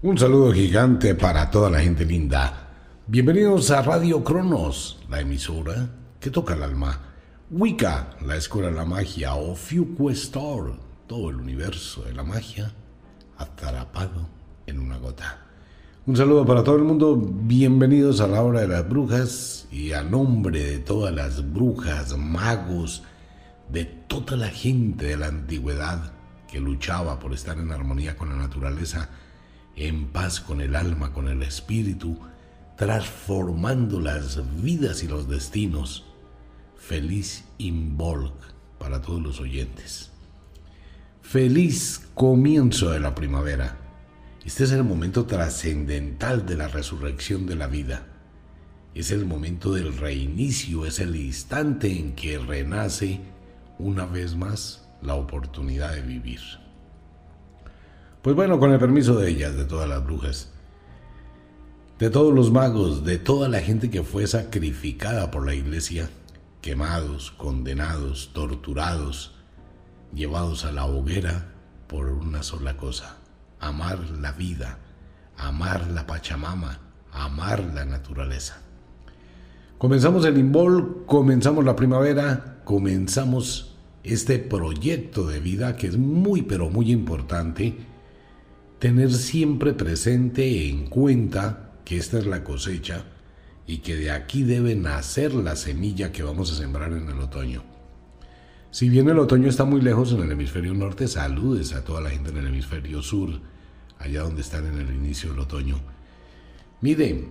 Un saludo gigante para toda la gente linda. Bienvenidos a Radio Cronos, la emisora que toca el alma. Wicca, la escuela de la magia, o Fuquestor, todo el universo de la magia, atrapado en una gota. Un saludo para todo el mundo, bienvenidos a la hora de las brujas y a nombre de todas las brujas, magos, de toda la gente de la antigüedad que luchaba por estar en armonía con la naturaleza en paz con el alma, con el espíritu, transformando las vidas y los destinos. Feliz Involk para todos los oyentes. Feliz comienzo de la primavera. Este es el momento trascendental de la resurrección de la vida. Es el momento del reinicio, es el instante en que renace una vez más la oportunidad de vivir. Pues bueno, con el permiso de ellas, de todas las brujas, de todos los magos, de toda la gente que fue sacrificada por la iglesia, quemados, condenados, torturados, llevados a la hoguera por una sola cosa, amar la vida, amar la Pachamama, amar la naturaleza. Comenzamos el Imbol, comenzamos la primavera, comenzamos este proyecto de vida que es muy pero muy importante tener siempre presente en cuenta que esta es la cosecha y que de aquí debe nacer la semilla que vamos a sembrar en el otoño. Si bien el otoño está muy lejos en el hemisferio norte, saludes a toda la gente en el hemisferio sur, allá donde están en el inicio del otoño. Miren,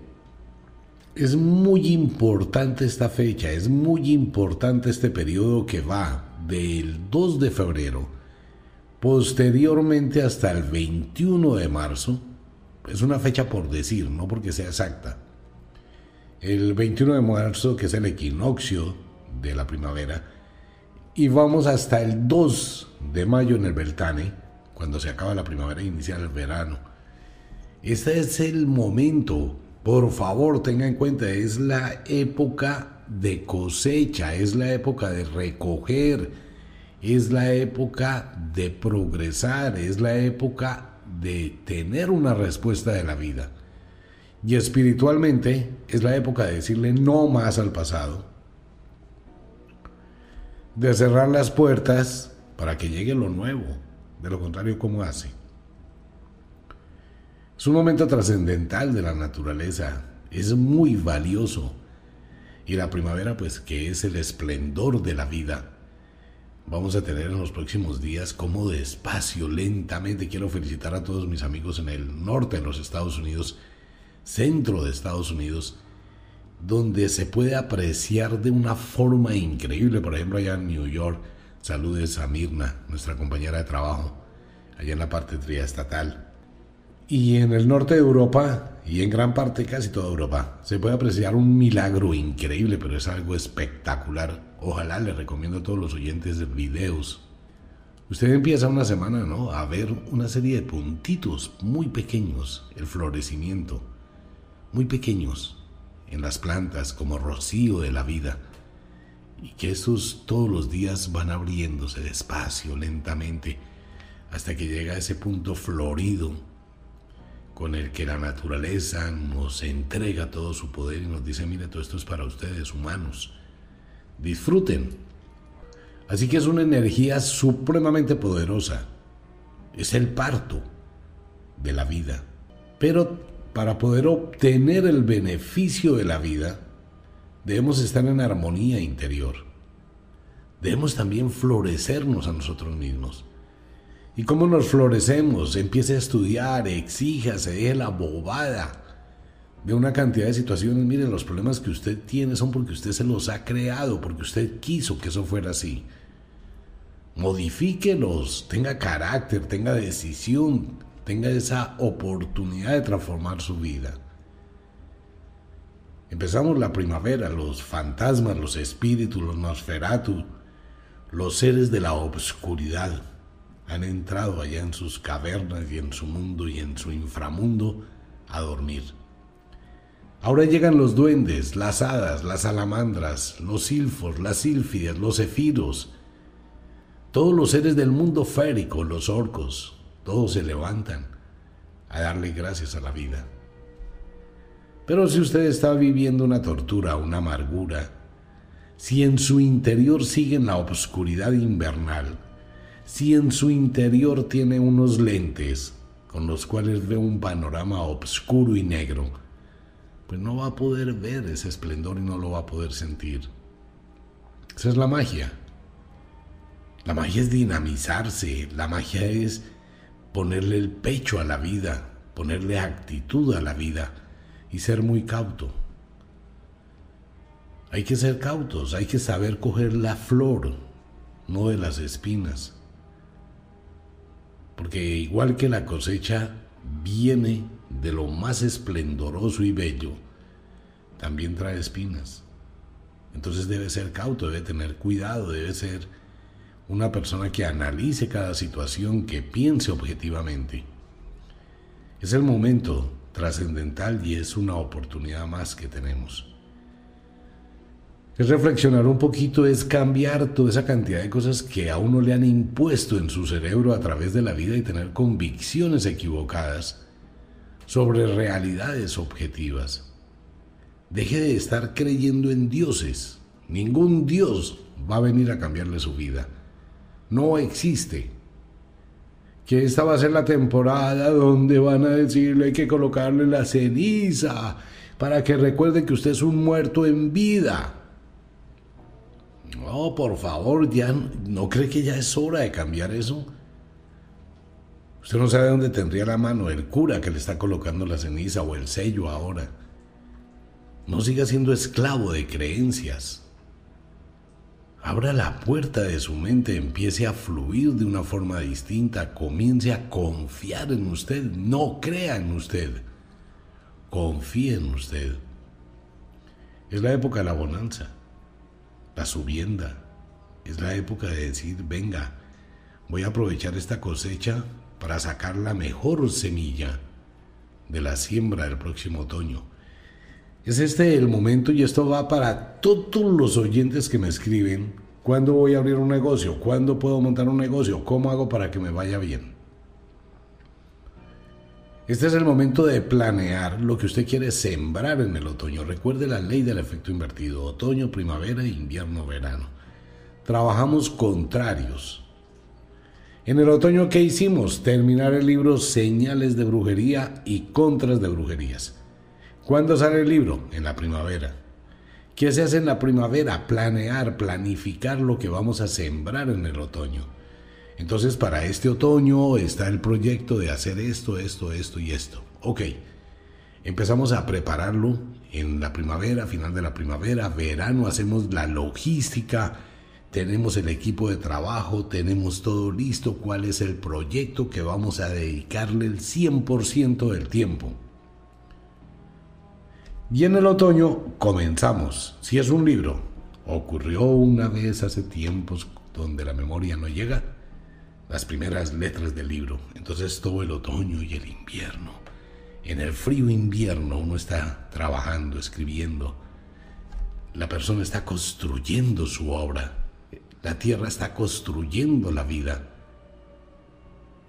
es muy importante esta fecha, es muy importante este periodo que va del 2 de febrero Posteriormente hasta el 21 de marzo, es una fecha por decir, no porque sea exacta. El 21 de marzo, que es el equinoccio de la primavera, y vamos hasta el 2 de mayo en el Beltane, cuando se acaba la primavera e inicia el verano. Este es el momento, por favor tenga en cuenta, es la época de cosecha, es la época de recoger, es la época de progresar, es la época de tener una respuesta de la vida. Y espiritualmente es la época de decirle no más al pasado, de cerrar las puertas para que llegue lo nuevo. De lo contrario, ¿cómo hace? Es un momento trascendental de la naturaleza, es muy valioso. Y la primavera, pues que es el esplendor de la vida vamos a tener en los próximos días, como despacio, lentamente, quiero felicitar a todos mis amigos en el norte de los Estados Unidos, centro de Estados Unidos, donde se puede apreciar de una forma increíble, por ejemplo allá en New York, saludes a Mirna, nuestra compañera de trabajo, allá en la parte triestatal. Y en el norte de Europa, y en gran parte casi toda Europa, se puede apreciar un milagro increíble, pero es algo espectacular Ojalá le recomiendo a todos los oyentes de videos. Usted empieza una semana, ¿no? A ver una serie de puntitos muy pequeños, el florecimiento, muy pequeños, en las plantas como rocío de la vida. Y que estos todos los días van abriéndose despacio, lentamente, hasta que llega a ese punto florido con el que la naturaleza nos entrega todo su poder y nos dice, mire, todo esto es para ustedes, humanos disfruten. Así que es una energía supremamente poderosa. Es el parto de la vida. Pero para poder obtener el beneficio de la vida, debemos estar en armonía interior. Debemos también florecernos a nosotros mismos. ¿Y cómo nos florecemos? Empiece a estudiar, exija, se deje la bobada de una cantidad de situaciones, miren, los problemas que usted tiene son porque usted se los ha creado, porque usted quiso que eso fuera así. Modifíquelos, tenga carácter, tenga decisión, tenga esa oportunidad de transformar su vida. Empezamos la primavera, los fantasmas, los espíritus, los nosferatu, los seres de la obscuridad han entrado allá en sus cavernas y en su mundo y en su inframundo a dormir. Ahora llegan los duendes, las hadas, las salamandras, los silfos, las sílfidas, los efiros, todos los seres del mundo férico, los orcos, todos se levantan, a darle gracias a la vida. Pero si usted está viviendo una tortura, una amargura, si en su interior sigue la obscuridad invernal, si en su interior tiene unos lentes con los cuales ve un panorama oscuro y negro, pues no va a poder ver ese esplendor y no lo va a poder sentir. Esa es la magia. La magia es dinamizarse, la magia es ponerle el pecho a la vida, ponerle actitud a la vida y ser muy cauto. Hay que ser cautos, hay que saber coger la flor, no de las espinas. Porque igual que la cosecha viene de lo más esplendoroso y bello, también trae espinas. Entonces debe ser cauto, debe tener cuidado, debe ser una persona que analice cada situación, que piense objetivamente. Es el momento trascendental y es una oportunidad más que tenemos. Es reflexionar un poquito, es cambiar toda esa cantidad de cosas que a uno le han impuesto en su cerebro a través de la vida y tener convicciones equivocadas sobre realidades objetivas. Deje de estar creyendo en dioses. Ningún dios va a venir a cambiarle su vida. No existe. Que esta va a ser la temporada donde van a decirle hay que colocarle la ceniza para que recuerde que usted es un muerto en vida. No, por favor, ya no cree que ya es hora de cambiar eso. Usted no sabe dónde tendría la mano el cura que le está colocando la ceniza o el sello ahora. No siga siendo esclavo de creencias. Abra la puerta de su mente, empiece a fluir de una forma distinta, comience a confiar en usted, no crea en usted, confíe en usted. Es la época de la bonanza, la subienda, es la época de decir, venga, voy a aprovechar esta cosecha para sacar la mejor semilla de la siembra del próximo otoño. Es este el momento y esto va para todos los oyentes que me escriben. ¿Cuándo voy a abrir un negocio? ¿Cuándo puedo montar un negocio? ¿Cómo hago para que me vaya bien? Este es el momento de planear lo que usted quiere sembrar en el otoño. Recuerde la ley del efecto invertido. Otoño, primavera, invierno, verano. Trabajamos contrarios. En el otoño, ¿qué hicimos? Terminar el libro Señales de Brujería y Contras de Brujerías. ¿Cuándo sale el libro? En la primavera. ¿Qué se hace en la primavera? Planear, planificar lo que vamos a sembrar en el otoño. Entonces, para este otoño está el proyecto de hacer esto, esto, esto y esto. Ok. Empezamos a prepararlo en la primavera, final de la primavera, verano, hacemos la logística, tenemos el equipo de trabajo, tenemos todo listo, cuál es el proyecto que vamos a dedicarle el 100% del tiempo. Y en el otoño comenzamos. Si es un libro, ocurrió una vez hace tiempos donde la memoria no llega, las primeras letras del libro. Entonces todo el otoño y el invierno. En el frío invierno uno está trabajando, escribiendo. La persona está construyendo su obra. La tierra está construyendo la vida.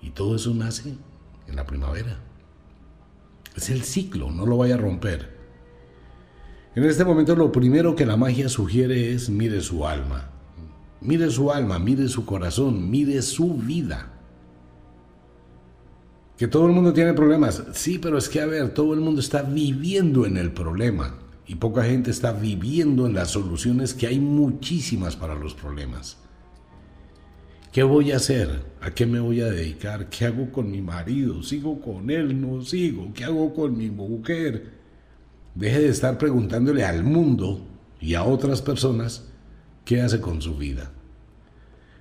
Y todo eso nace en la primavera. Es el ciclo, no lo vaya a romper. En este momento lo primero que la magia sugiere es mire su alma. Mire su alma, mire su corazón, mire su vida. Que todo el mundo tiene problemas. Sí, pero es que, a ver, todo el mundo está viviendo en el problema y poca gente está viviendo en las soluciones que hay muchísimas para los problemas. ¿Qué voy a hacer? ¿A qué me voy a dedicar? ¿Qué hago con mi marido? ¿Sigo con él? ¿No sigo? ¿Qué hago con mi mujer? Deje de estar preguntándole al mundo y a otras personas qué hace con su vida.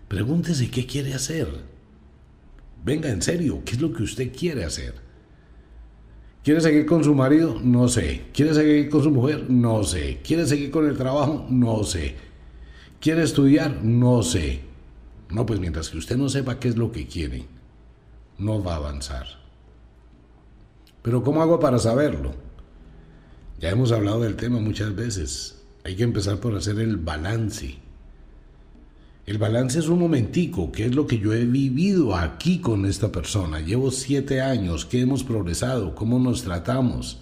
Pregúntese qué quiere hacer. Venga, en serio, ¿qué es lo que usted quiere hacer? ¿Quiere seguir con su marido? No sé. ¿Quiere seguir con su mujer? No sé. ¿Quiere seguir con el trabajo? No sé. ¿Quiere estudiar? No sé. No, pues mientras que usted no sepa qué es lo que quiere, no va a avanzar. Pero ¿cómo hago para saberlo? Ya hemos hablado del tema muchas veces. Hay que empezar por hacer el balance. El balance es un momentico, ¿qué es lo que yo he vivido aquí con esta persona? Llevo siete años, ¿qué hemos progresado? ¿Cómo nos tratamos?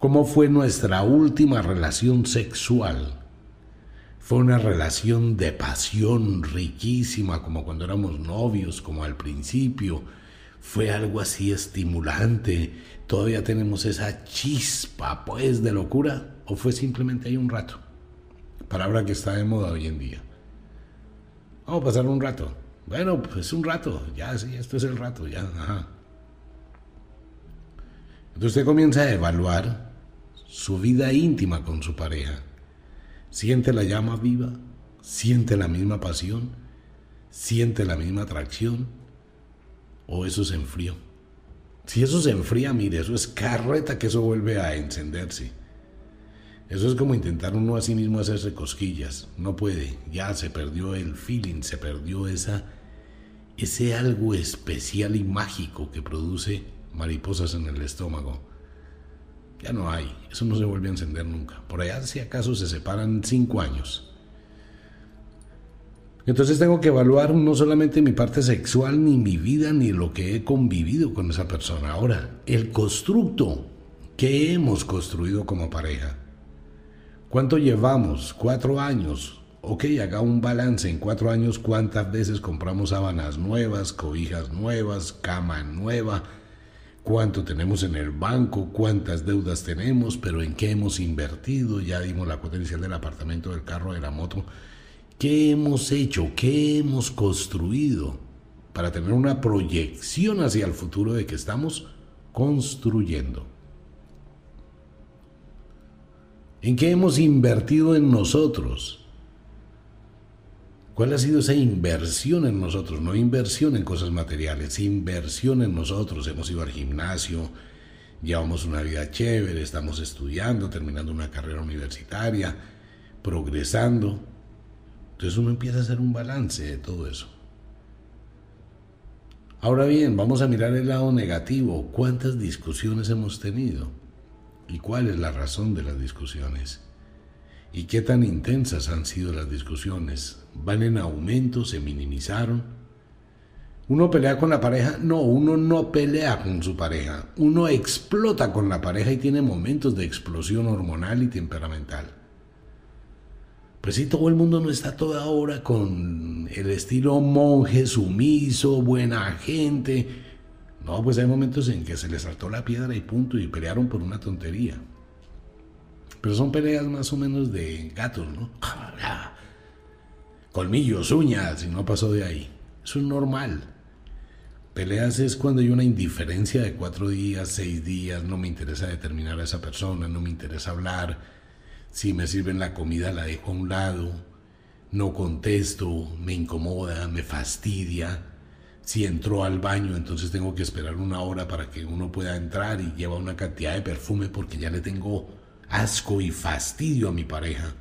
¿Cómo fue nuestra última relación sexual? Fue una relación de pasión riquísima, como cuando éramos novios, como al principio. Fue algo así estimulante. Todavía tenemos esa chispa, pues, de locura. ¿O fue simplemente ahí un rato? Palabra que está de moda hoy en día. Vamos a pasar un rato. Bueno, pues un rato. Ya, sí, esto es el rato, ya. Ajá. Entonces usted comienza a evaluar su vida íntima con su pareja siente la llama viva, siente la misma pasión, siente la misma atracción, o eso se enfrió. Si eso se enfría, mire, eso es carreta que eso vuelve a encenderse. Eso es como intentar uno a sí mismo hacerse cosquillas. No puede, ya se perdió el feeling, se perdió esa, ese algo especial y mágico que produce mariposas en el estómago ya no hay, eso no se vuelve a encender nunca. Por allá si acaso se separan cinco años. Entonces tengo que evaluar no solamente mi parte sexual, ni mi vida, ni lo que he convivido con esa persona. Ahora, el constructo que hemos construido como pareja. ¿Cuánto llevamos? Cuatro años. Ok, haga un balance. En cuatro años cuántas veces compramos sábanas nuevas, cobijas nuevas, cama nueva, cuánto tenemos en el banco, cuántas deudas tenemos, pero en qué hemos invertido, ya dimos la cuota inicial del apartamento, del carro, de la moto, qué hemos hecho, qué hemos construido para tener una proyección hacia el futuro de que estamos construyendo. ¿En qué hemos invertido en nosotros? ¿Cuál ha sido esa inversión en nosotros? No inversión en cosas materiales, inversión en nosotros. Hemos ido al gimnasio, llevamos una vida chévere, estamos estudiando, terminando una carrera universitaria, progresando. Entonces uno empieza a hacer un balance de todo eso. Ahora bien, vamos a mirar el lado negativo. ¿Cuántas discusiones hemos tenido? ¿Y cuál es la razón de las discusiones? ¿Y qué tan intensas han sido las discusiones? ¿Van en aumento? ¿Se minimizaron? ¿Uno pelea con la pareja? No, uno no pelea con su pareja. Uno explota con la pareja y tiene momentos de explosión hormonal y temperamental. Pues si todo el mundo no está toda hora con el estilo monje sumiso, buena gente. No, pues hay momentos en que se les saltó la piedra y punto y pelearon por una tontería. Pero son peleas más o menos de gatos, ¿no? Colmillos, uñas, y no pasó de ahí. Eso es normal. Peleas es cuando hay una indiferencia de cuatro días, seis días, no me interesa determinar a esa persona, no me interesa hablar. Si me sirven la comida la dejo a un lado, no contesto, me incomoda, me fastidia. Si entró al baño, entonces tengo que esperar una hora para que uno pueda entrar y lleva una cantidad de perfume porque ya le tengo asco y fastidio a mi pareja.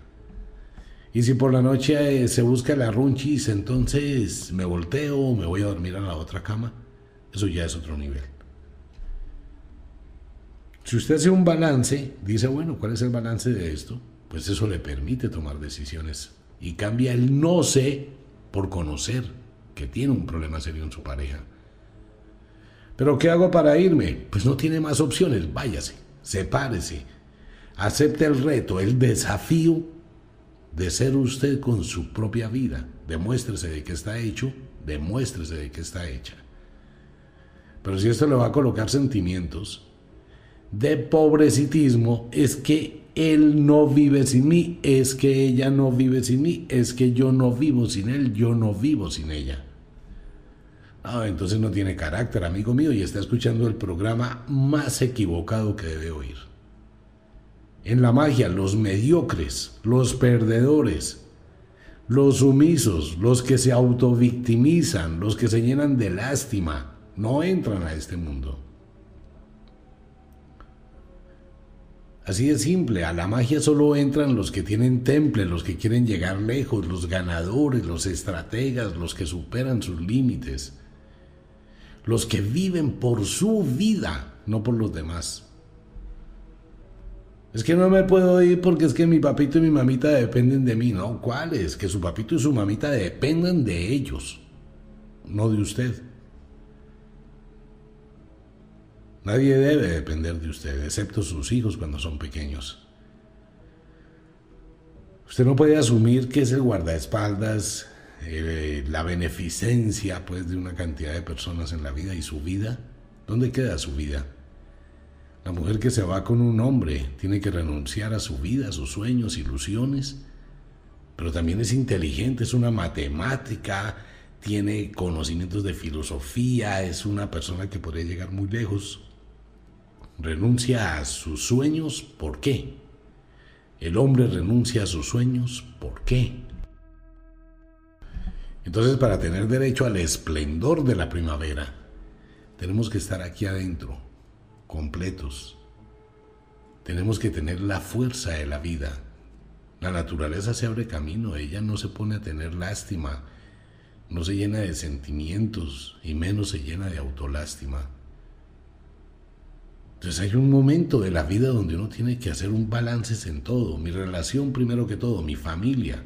Y si por la noche eh, se busca la runchis, entonces me volteo, me voy a dormir a la otra cama. Eso ya es otro nivel. Si usted hace un balance, dice, bueno, ¿cuál es el balance de esto? Pues eso le permite tomar decisiones y cambia el no sé por conocer que tiene un problema serio en su pareja. Pero ¿qué hago para irme? Pues no tiene más opciones, váyase, sepárese, Acepte el reto, el desafío de ser usted con su propia vida. Demuéstrese de qué está hecho, demuéstrese de qué está hecha. Pero si esto le va a colocar sentimientos de pobrecitismo, es que él no vive sin mí, es que ella no vive sin mí, es que yo no vivo sin él, yo no vivo sin ella. Ah, entonces no tiene carácter, amigo mío, y está escuchando el programa más equivocado que debe oír. En la magia, los mediocres, los perdedores, los sumisos, los que se autovictimizan, los que se llenan de lástima, no entran a este mundo. Así de simple, a la magia solo entran los que tienen temple, los que quieren llegar lejos, los ganadores, los estrategas, los que superan sus límites, los que viven por su vida, no por los demás. Es que no me puedo ir porque es que mi papito y mi mamita dependen de mí. No, ¿cuáles? Que su papito y su mamita dependen de ellos, no de usted. Nadie debe depender de usted, excepto sus hijos cuando son pequeños. Usted no puede asumir que es el guardaespaldas, eh, la beneficencia pues, de una cantidad de personas en la vida y su vida. ¿Dónde queda su vida? La mujer que se va con un hombre tiene que renunciar a su vida, a sus sueños, ilusiones, pero también es inteligente, es una matemática, tiene conocimientos de filosofía, es una persona que podría llegar muy lejos. Renuncia a sus sueños, ¿por qué? El hombre renuncia a sus sueños, ¿por qué? Entonces, para tener derecho al esplendor de la primavera, tenemos que estar aquí adentro, completos. Tenemos que tener la fuerza de la vida. La naturaleza se abre camino, ella no se pone a tener lástima, no se llena de sentimientos y menos se llena de autolástima. Entonces hay un momento de la vida donde uno tiene que hacer un balance en todo. Mi relación primero que todo, mi familia.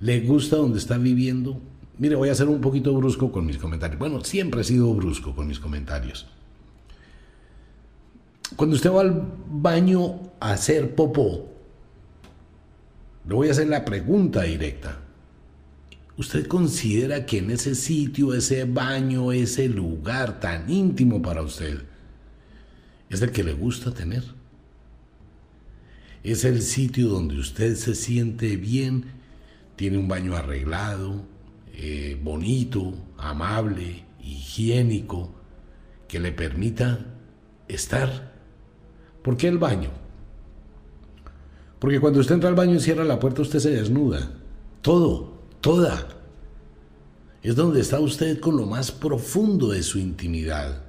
¿Le gusta donde está viviendo? Mire, voy a ser un poquito brusco con mis comentarios. Bueno, siempre he sido brusco con mis comentarios. Cuando usted va al baño a hacer popó, le voy a hacer la pregunta directa. ¿Usted considera que en ese sitio, ese baño, ese lugar tan íntimo para usted, es el que le gusta tener? Es el sitio donde usted se siente bien, tiene un baño arreglado, eh, bonito, amable, higiénico, que le permita estar ¿Por qué el baño? Porque cuando usted entra al baño y cierra la puerta, usted se desnuda. Todo, toda. Es donde está usted con lo más profundo de su intimidad.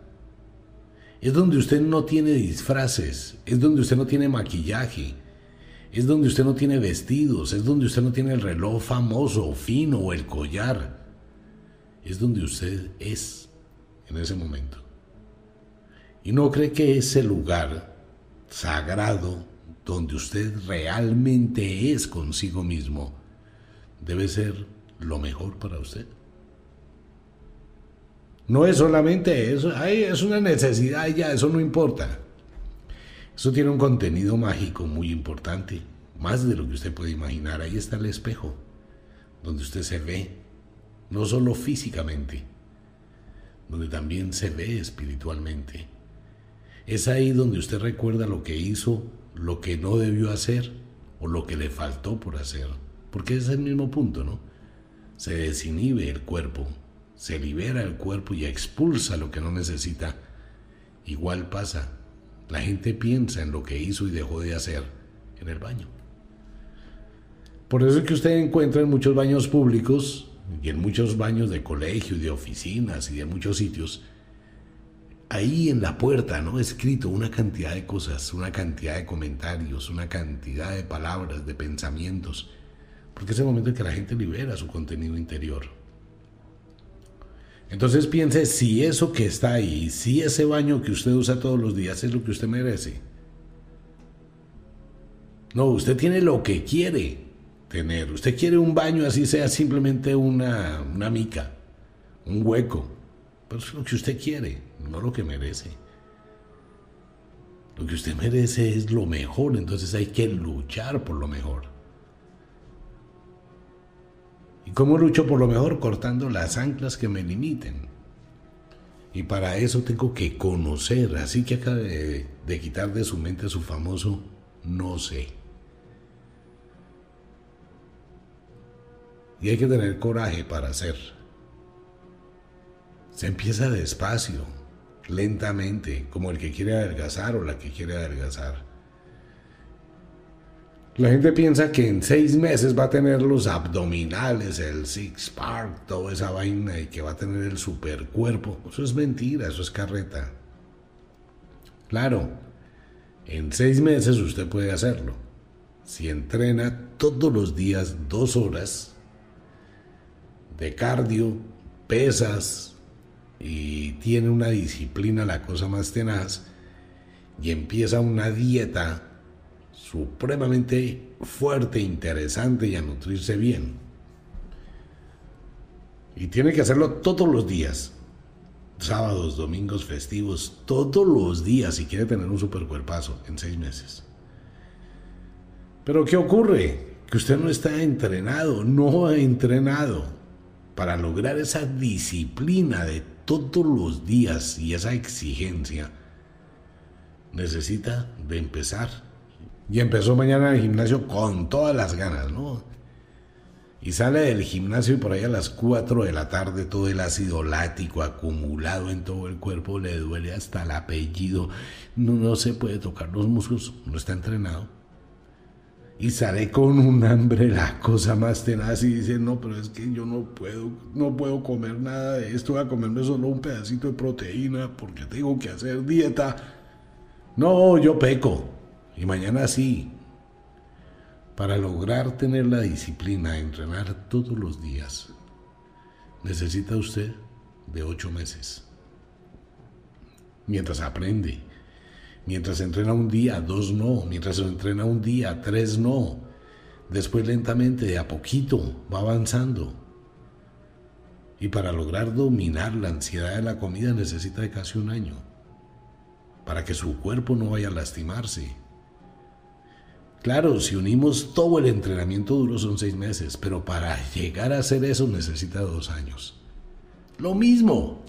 Es donde usted no tiene disfraces, es donde usted no tiene maquillaje, es donde usted no tiene vestidos, es donde usted no tiene el reloj famoso, fino o el collar. Es donde usted es en ese momento. Y no cree que ese lugar sagrado, donde usted realmente es consigo mismo, debe ser lo mejor para usted. No es solamente eso, es una necesidad ya, eso no importa. Eso tiene un contenido mágico muy importante, más de lo que usted puede imaginar. Ahí está el espejo, donde usted se ve, no solo físicamente, donde también se ve espiritualmente. Es ahí donde usted recuerda lo que hizo, lo que no debió hacer o lo que le faltó por hacer. Porque es el mismo punto, ¿no? Se desinhibe el cuerpo, se libera el cuerpo y expulsa lo que no necesita. Igual pasa. La gente piensa en lo que hizo y dejó de hacer en el baño. Por eso es que usted encuentra en muchos baños públicos y en muchos baños de colegio y de oficinas y de muchos sitios ahí en la puerta, ¿no? Escrito una cantidad de cosas, una cantidad de comentarios, una cantidad de palabras, de pensamientos, porque es el momento en que la gente libera su contenido interior. Entonces piense si eso que está ahí, si ese baño que usted usa todos los días es lo que usted merece. No, usted tiene lo que quiere tener. Usted quiere un baño así sea simplemente una, una mica, un hueco. Pero es lo que usted quiere no lo que merece. Lo que usted merece es lo mejor, entonces hay que luchar por lo mejor. ¿Y cómo lucho por lo mejor? Cortando las anclas que me limiten. Y para eso tengo que conocer, así que acaba de, de quitar de su mente su famoso no sé. Y hay que tener coraje para hacer. Se empieza despacio, lentamente, como el que quiere adelgazar o la que quiere adelgazar. La gente piensa que en seis meses va a tener los abdominales, el six pack, toda esa vaina y que va a tener el supercuerpo. Eso es mentira, eso es carreta. Claro, en seis meses usted puede hacerlo. Si entrena todos los días dos horas de cardio, pesas, y tiene una disciplina, la cosa más tenaz, y empieza una dieta supremamente fuerte, interesante y a nutrirse bien. Y tiene que hacerlo todos los días. Sábados, domingos, festivos, todos los días si quiere tener un super cuerpazo en seis meses. Pero ¿qué ocurre? Que usted no está entrenado, no ha entrenado para lograr esa disciplina de todos los días y esa exigencia. Necesita de empezar. Y empezó mañana en el gimnasio con todas las ganas, ¿no? Y sale del gimnasio y por ahí a las 4 de la tarde todo el ácido lático acumulado en todo el cuerpo le duele hasta el apellido. No, se puede tocar los músculos, no está entrenado. Y sale con un hambre la cosa más tenaz y dice, no, pero es que yo no puedo, no puedo comer nada de esto, voy a comerme solo un pedacito de proteína porque tengo que hacer dieta. No, yo peco. Y mañana sí, para lograr tener la disciplina de entrenar todos los días, necesita usted de ocho meses. Mientras aprende, mientras entrena un día, dos no, mientras entrena un día, tres no. Después lentamente, de a poquito, va avanzando. Y para lograr dominar la ansiedad de la comida necesita de casi un año. Para que su cuerpo no vaya a lastimarse Claro, si unimos todo el entrenamiento duro son seis meses, pero para llegar a hacer eso necesita dos años. Lo mismo.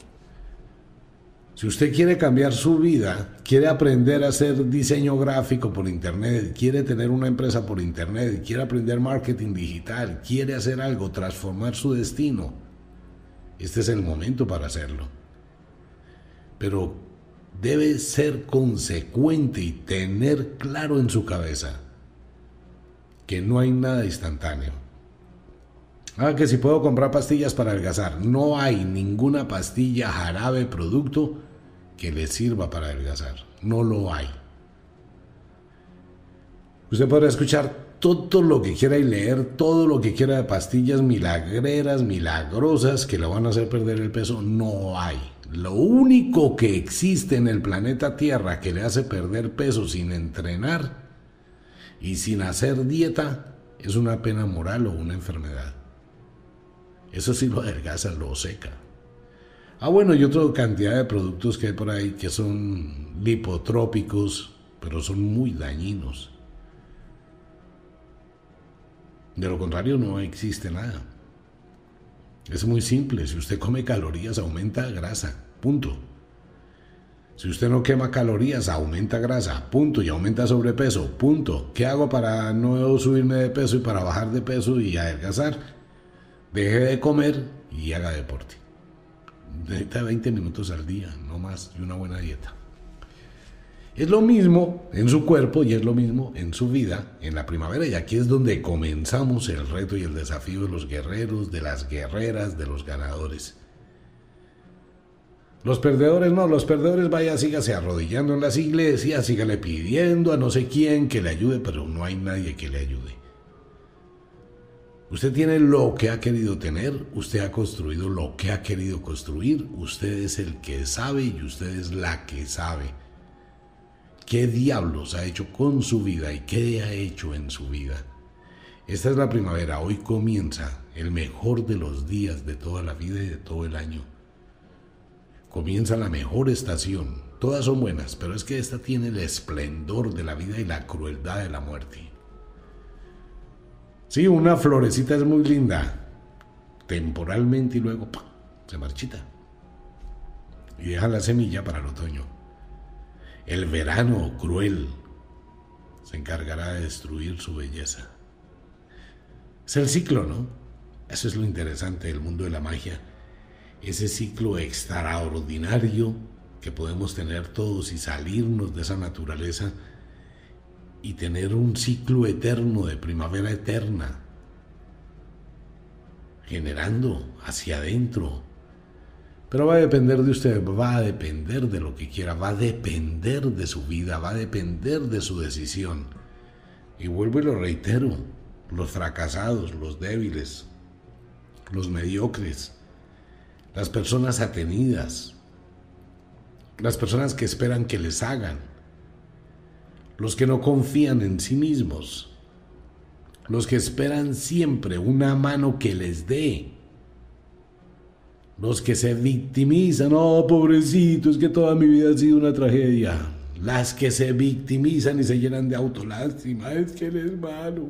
Si usted quiere cambiar su vida, quiere aprender a hacer diseño gráfico por internet, quiere tener una empresa por internet, quiere aprender marketing digital, quiere hacer algo, transformar su destino, este es el momento para hacerlo. Pero debe ser consecuente y tener claro en su cabeza que no hay nada instantáneo. Ah, que si puedo comprar pastillas para adelgazar. No hay ninguna pastilla, jarabe, producto que le sirva para adelgazar. No lo hay. Usted podrá escuchar todo lo que quiera y leer todo lo que quiera de pastillas milagreras, milagrosas que le van a hacer perder el peso. No hay. Lo único que existe en el planeta Tierra que le hace perder peso sin entrenar y sin hacer dieta es una pena moral o una enfermedad. Eso sí lo adelgaza, lo seca. Ah, bueno, y otra cantidad de productos que hay por ahí que son lipotrópicos, pero son muy dañinos. De lo contrario, no existe nada. Es muy simple, si usted come calorías, aumenta grasa, punto. Si usted no quema calorías, aumenta grasa, punto, y aumenta sobrepeso, punto. ¿Qué hago para no subirme de peso y para bajar de peso y adelgazar? Deje de comer y haga deporte. Necesita 20 minutos al día, no más, y una buena dieta. Es lo mismo en su cuerpo y es lo mismo en su vida en la primavera y aquí es donde comenzamos el reto y el desafío de los guerreros, de las guerreras, de los ganadores. Los perdedores no, los perdedores vaya, sígase arrodillando en las iglesias, sígale pidiendo a no sé quién que le ayude, pero no hay nadie que le ayude. Usted tiene lo que ha querido tener, usted ha construido lo que ha querido construir, usted es el que sabe y usted es la que sabe. ¿Qué diablos ha hecho con su vida y qué ha hecho en su vida? Esta es la primavera, hoy comienza el mejor de los días de toda la vida y de todo el año comienza la mejor estación. Todas son buenas, pero es que esta tiene el esplendor de la vida y la crueldad de la muerte. Sí, una florecita es muy linda, temporalmente y luego se marchita. Y deja la semilla para el otoño. El verano cruel se encargará de destruir su belleza. Es el ciclo, ¿no? Eso es lo interesante del mundo de la magia ese ciclo extraordinario que podemos tener todos y salirnos de esa naturaleza y tener un ciclo eterno de primavera eterna, generando hacia adentro. Pero va a depender de usted, va a depender de lo que quiera, va a depender de su vida, va a depender de su decisión. Y vuelvo y lo reitero, los fracasados, los débiles, los mediocres, las personas atenidas, las personas que esperan que les hagan, los que no confían en sí mismos, los que esperan siempre una mano que les dé, los que se victimizan, oh pobrecito, es que toda mi vida ha sido una tragedia, las que se victimizan y se llenan de autolástima, es que él es malo.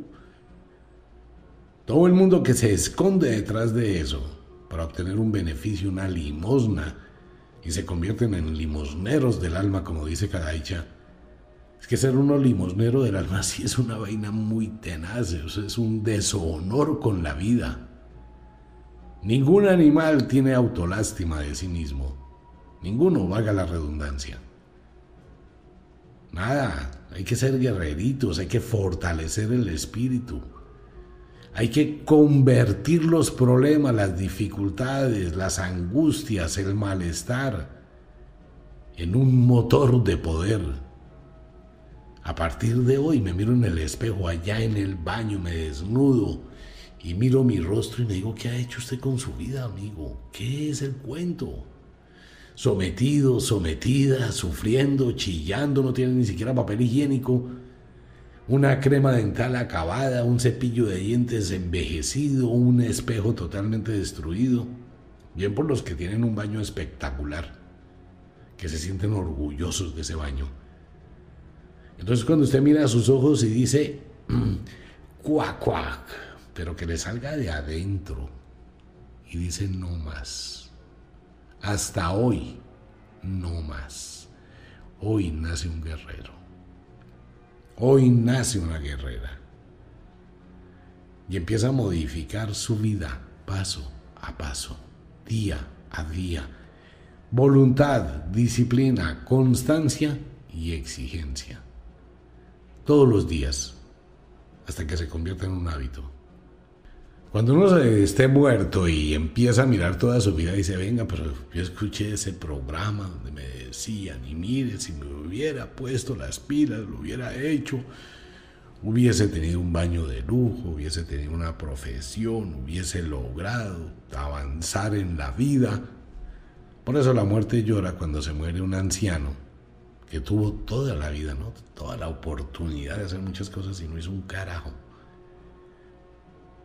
Todo el mundo que se esconde detrás de eso para obtener un beneficio, una limosna, y se convierten en limosneros del alma, como dice Kadaicha. Es que ser uno limosnero del alma sí es una vaina muy tenaz, es un deshonor con la vida. Ningún animal tiene autolástima de sí mismo. Ninguno, valga la redundancia. Nada, hay que ser guerreritos, hay que fortalecer el espíritu. Hay que convertir los problemas, las dificultades, las angustias, el malestar en un motor de poder. A partir de hoy me miro en el espejo allá en el baño, me desnudo y miro mi rostro y me digo, ¿qué ha hecho usted con su vida, amigo? ¿Qué es el cuento? Sometido, sometida, sufriendo, chillando, no tiene ni siquiera papel higiénico una crema dental acabada, un cepillo de dientes envejecido, un espejo totalmente destruido. Bien por los que tienen un baño espectacular, que se sienten orgullosos de ese baño. Entonces cuando usted mira a sus ojos y dice, cuac, cuac, pero que le salga de adentro y dice no más. Hasta hoy, no más. Hoy nace un guerrero. Hoy nace una guerrera y empieza a modificar su vida paso a paso, día a día. Voluntad, disciplina, constancia y exigencia. Todos los días, hasta que se convierta en un hábito. Cuando uno esté muerto y empieza a mirar toda su vida y dice, venga, pero yo escuché ese programa donde me decían, y mire, si me hubiera puesto las pilas, lo hubiera hecho, hubiese tenido un baño de lujo, hubiese tenido una profesión, hubiese logrado avanzar en la vida. Por eso la muerte llora cuando se muere un anciano que tuvo toda la vida, ¿no? Toda la oportunidad de hacer muchas cosas y no hizo un carajo.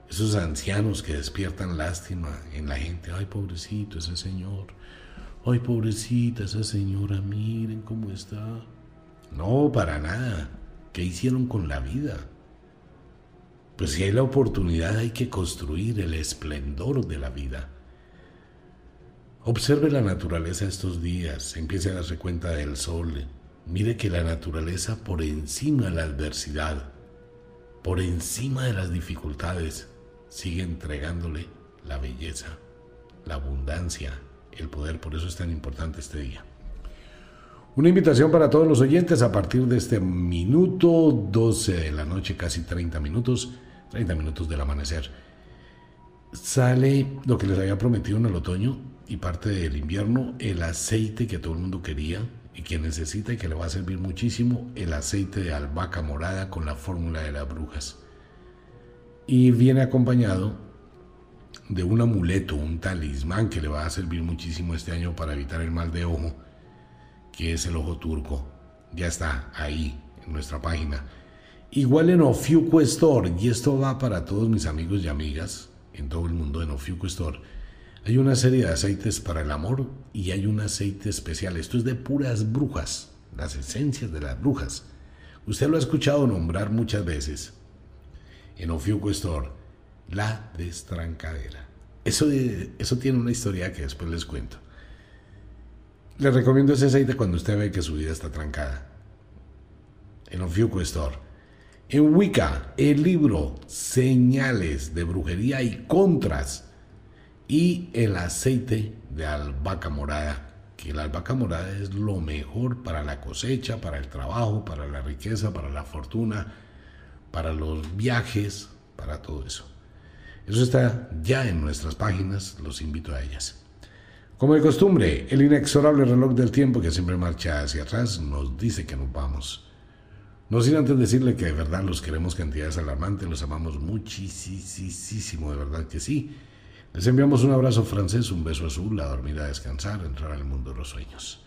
Esos ancianos que despiertan lástima en la gente. Ay, pobrecito ese señor. Ay, pobrecita esa señora, miren cómo está. No, para nada. ¿Qué hicieron con la vida? Pues si hay la oportunidad hay que construir el esplendor de la vida. Observe la naturaleza estos días, empiece a darse cuenta del sol. Mire que la naturaleza por encima de la adversidad, por encima de las dificultades, sigue entregándole la belleza, la abundancia, el poder. Por eso es tan importante este día. Una invitación para todos los oyentes a partir de este minuto 12 de la noche, casi 30 minutos, 30 minutos del amanecer. Sale lo que les había prometido en el otoño y parte del invierno, el aceite que todo el mundo quería y que necesita y que le va a servir muchísimo, el aceite de albahaca morada con la fórmula de las brujas y viene acompañado de un amuleto, un talismán que le va a servir muchísimo este año para evitar el mal de ojo, que es el ojo turco. Ya está ahí en nuestra página. Igual en Ofiuco Store, y esto va para todos mis amigos y amigas en todo el mundo en Ofiuco Store. Hay una serie de aceites para el amor y hay un aceite especial. Esto es de puras brujas, las esencias de las brujas. Usted lo ha escuchado nombrar muchas veces en Ofiuco Store, la destrancadera. Eso, eso tiene una historia que después les cuento. Les recomiendo ese aceite cuando usted ve que su vida está trancada. En Ofiuco Store. En Wicca, el libro Señales de Brujería y Contras. Y el aceite de albahaca morada. Que la albahaca morada es lo mejor para la cosecha, para el trabajo, para la riqueza, para la fortuna para los viajes, para todo eso. Eso está ya en nuestras páginas, los invito a ellas. Como de costumbre, el inexorable reloj del tiempo que siempre marcha hacia atrás nos dice que nos vamos. No sin antes decirle que de verdad los queremos cantidades alarmantes, los amamos muchísimo, de verdad que sí. Les enviamos un abrazo francés, un beso azul, a dormir a descansar, entrar al mundo de los sueños.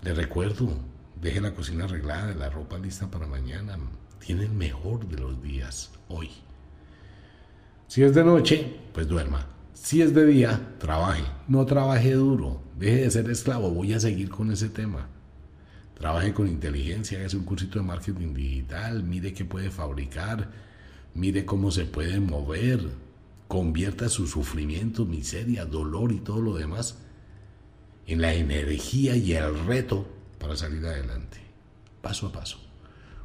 Les recuerdo, Deje la cocina arreglada, la ropa lista para mañana. Tiene el mejor de los días hoy. Si es de noche, pues duerma. Si es de día, trabaje. No trabaje duro. Deje de ser esclavo. Voy a seguir con ese tema. Trabaje con inteligencia, hágase un cursito de marketing digital, mire qué puede fabricar, mire cómo se puede mover, convierta su sufrimiento, miseria, dolor y todo lo demás en la energía y el reto para salir adelante, paso a paso.